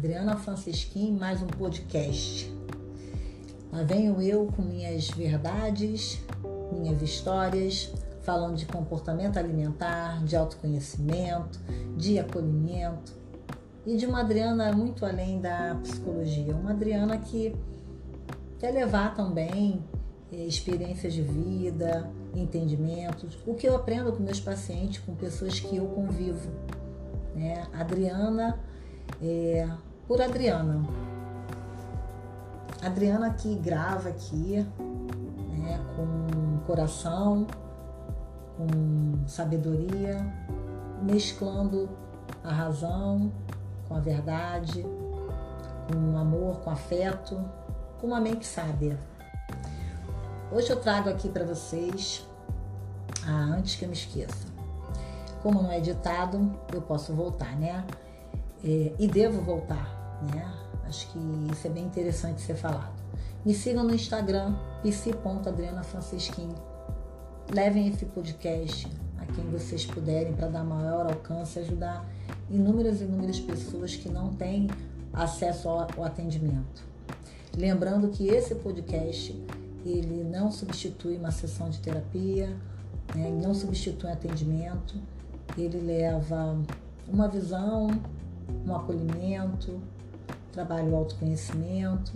Adriana Francisquim, mais um podcast. Lá venho eu com minhas verdades, minhas histórias, falando de comportamento alimentar, de autoconhecimento, de acolhimento e de uma Adriana muito além da psicologia. Uma Adriana que quer levar também eh, experiências de vida, entendimentos, o que eu aprendo com meus pacientes, com pessoas que eu convivo. Né? Adriana, é, por Adriana. Adriana que grava aqui, né, com coração, com sabedoria, mesclando a razão com a verdade, com amor, com afeto, com uma mente sábia. Hoje eu trago aqui para vocês, ah, antes que eu me esqueça, como não é ditado, eu posso voltar, né? É, e devo voltar, né? Acho que isso é bem interessante ser falado. Me sigam no Instagram, pc.adrianafrancisquim. Levem esse podcast a quem vocês puderem para dar maior alcance e ajudar inúmeras e inúmeras pessoas que não têm acesso ao atendimento. Lembrando que esse podcast ele não substitui uma sessão de terapia, né? não substitui atendimento, ele leva uma visão, um acolhimento, trabalho autoconhecimento,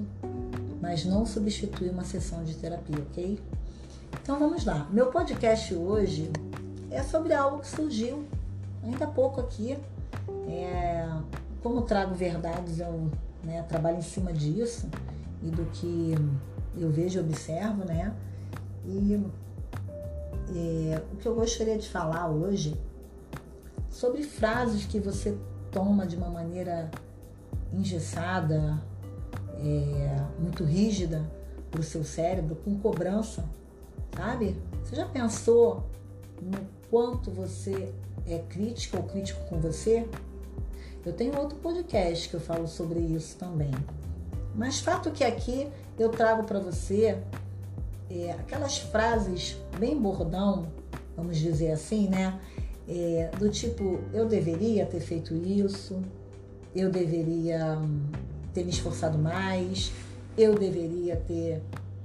mas não substitui uma sessão de terapia, ok? Então vamos lá. Meu podcast hoje é sobre algo que surgiu ainda há pouco aqui. É, como trago verdades, eu né, trabalho em cima disso e do que eu vejo e observo, né? E é, o que eu gostaria de falar hoje sobre frases que você toma de uma maneira engessada, é, muito rígida para o seu cérebro, com cobrança, sabe? Você já pensou no quanto você é crítica ou crítico com você? Eu tenho outro podcast que eu falo sobre isso também. Mas fato que aqui eu trago para você é, aquelas frases bem bordão, vamos dizer assim, né? É, do tipo, eu deveria ter feito isso, eu deveria hum, ter me esforçado mais, eu deveria ter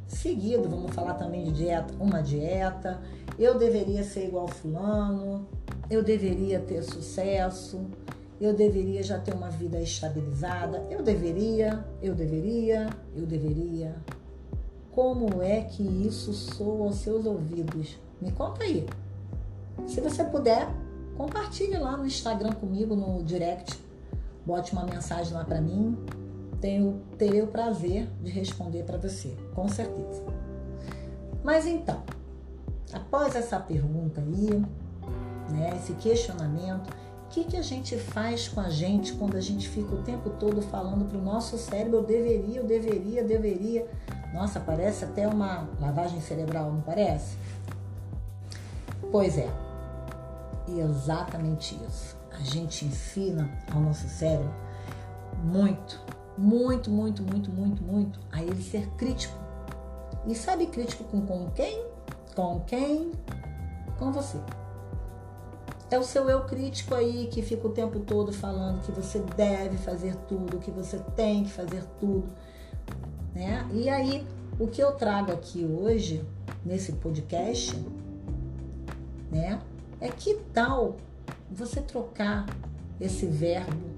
seguido, vamos falar também de dieta, uma dieta, eu deveria ser igual fulano, eu deveria ter sucesso, eu deveria já ter uma vida estabilizada, eu deveria, eu deveria, eu deveria. Como é que isso soa aos seus ouvidos? Me conta aí. Se você puder, compartilhe lá no Instagram comigo, no direct. Bote uma mensagem lá para mim. Tenho, terei o prazer de responder para você, com certeza. Mas então, após essa pergunta aí, né, esse questionamento, o que, que a gente faz com a gente quando a gente fica o tempo todo falando para o nosso cérebro: eu deveria, eu deveria, deveria. Nossa, parece até uma lavagem cerebral, não parece? Pois é, exatamente isso. A gente ensina ao nosso cérebro muito, muito, muito, muito, muito, muito a ele ser crítico. E sabe crítico com, com quem? Com quem? Com você. É o seu eu crítico aí que fica o tempo todo falando que você deve fazer tudo, que você tem que fazer tudo. Né? E aí, o que eu trago aqui hoje, nesse podcast, né, é que tal você trocar esse verbo,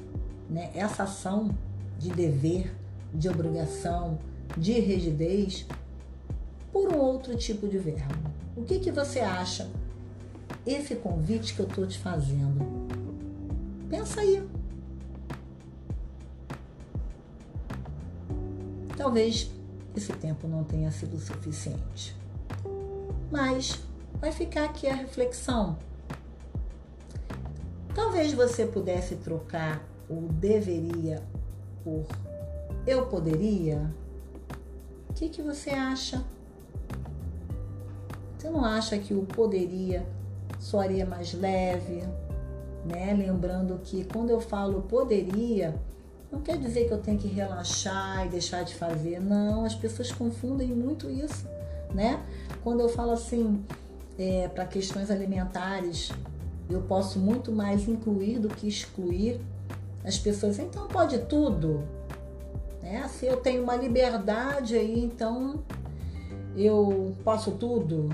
né, essa ação de dever, de obrigação, de rigidez, por um outro tipo de verbo. O que, que você acha esse convite que eu estou te fazendo. Pensa aí. Talvez esse tempo não tenha sido suficiente. Mas vai ficar aqui a reflexão. Talvez você pudesse trocar o deveria por eu poderia. O que, que você acha? Você não acha que o poderia soaria mais leve, né? Lembrando que quando eu falo poderia, não quer dizer que eu tenho que relaxar e deixar de fazer. Não, as pessoas confundem muito isso, né? Quando eu falo assim, é, para questões alimentares, eu posso muito mais incluir do que excluir. as pessoas, então pode tudo. Né? Se eu tenho uma liberdade aí, então eu posso tudo,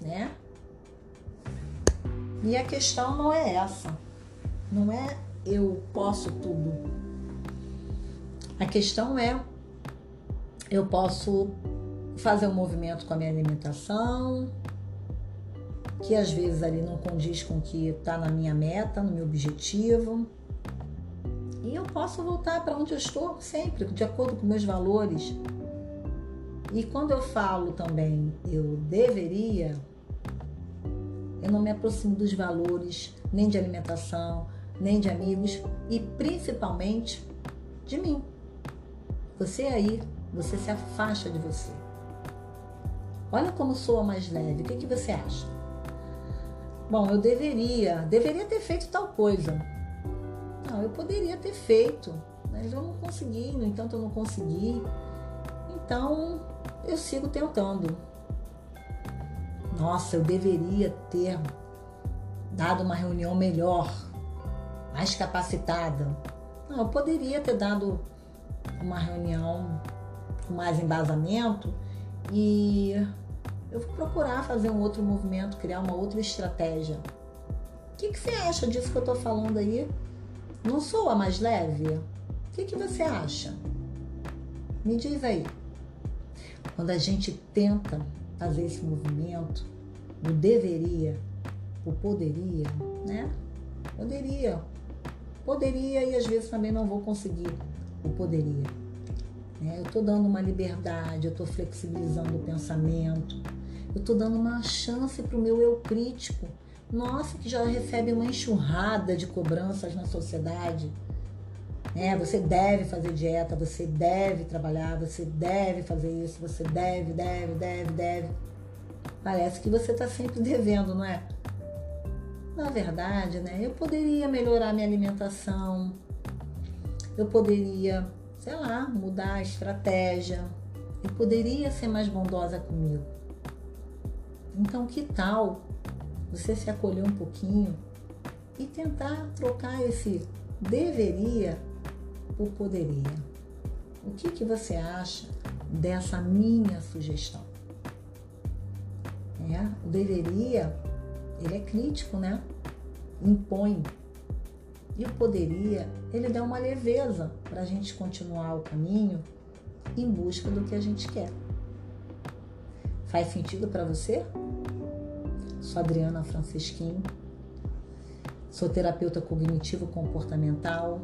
né? E a questão não é essa. Não é eu posso tudo. A questão é eu posso fazer um movimento com a minha alimentação, que às vezes ali não condiz com o que está na minha meta, no meu objetivo. E eu posso voltar para onde eu estou sempre, de acordo com meus valores. E quando eu falo também eu deveria, eu não me aproximo dos valores, nem de alimentação, nem de amigos e principalmente de mim. Você aí, você se afasta de você. Olha como soa mais leve. O que, que você acha? Bom, eu deveria, deveria ter feito tal coisa. Não, eu poderia ter feito, mas eu não consegui, no entanto eu não consegui. Então, eu sigo tentando. Nossa, eu deveria ter dado uma reunião melhor, mais capacitada. Não, eu poderia ter dado uma reunião com mais embasamento e eu vou procurar fazer um outro movimento, criar uma outra estratégia. O que, que você acha disso que eu estou falando aí? Não sou a mais leve? O que, que você acha? Me diz aí. Quando a gente tenta fazer esse movimento, o deveria, o poderia, né? Poderia. Poderia e às vezes também não vou conseguir o poderia. Né? Eu estou dando uma liberdade, eu estou flexibilizando o pensamento, eu estou dando uma chance para o meu eu crítico. Nossa, que já recebe uma enxurrada de cobranças na sociedade. É, você deve fazer dieta, você deve trabalhar, você deve fazer isso, você deve, deve, deve, deve. Parece que você está sempre devendo, não é? Na verdade, né? Eu poderia melhorar minha alimentação, eu poderia sei lá, mudar a estratégia. Eu poderia ser mais bondosa comigo. Então, que tal você se acolher um pouquinho e tentar trocar esse deveria por poderia? O que, que você acha dessa minha sugestão? É, o deveria, ele é crítico, né? Impõe e o poderia, ele dá uma leveza para a gente continuar o caminho em busca do que a gente quer. Faz sentido para você? Sou Adriana Francisquim, sou terapeuta cognitivo comportamental,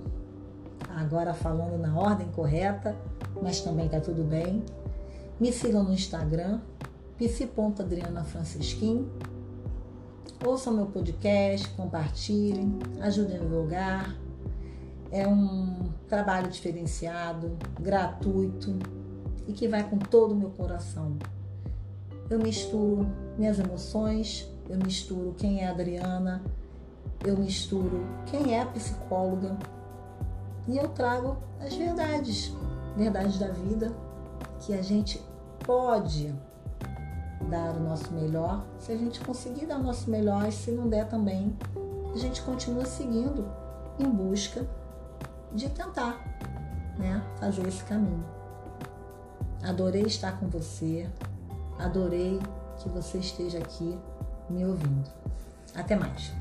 agora falando na ordem correta, mas também tá tudo bem. Me sigam no Instagram, psi.adrianafrancisquim Ouçam meu podcast, compartilhem, ajudem a divulgar. É um trabalho diferenciado, gratuito e que vai com todo o meu coração. Eu misturo minhas emoções, eu misturo quem é a Adriana, eu misturo quem é a psicóloga e eu trago as verdades, verdades da vida que a gente pode dar o nosso melhor. Se a gente conseguir dar o nosso melhor, e se não der também, a gente continua seguindo em busca de tentar né, fazer esse caminho. Adorei estar com você, adorei que você esteja aqui me ouvindo. Até mais!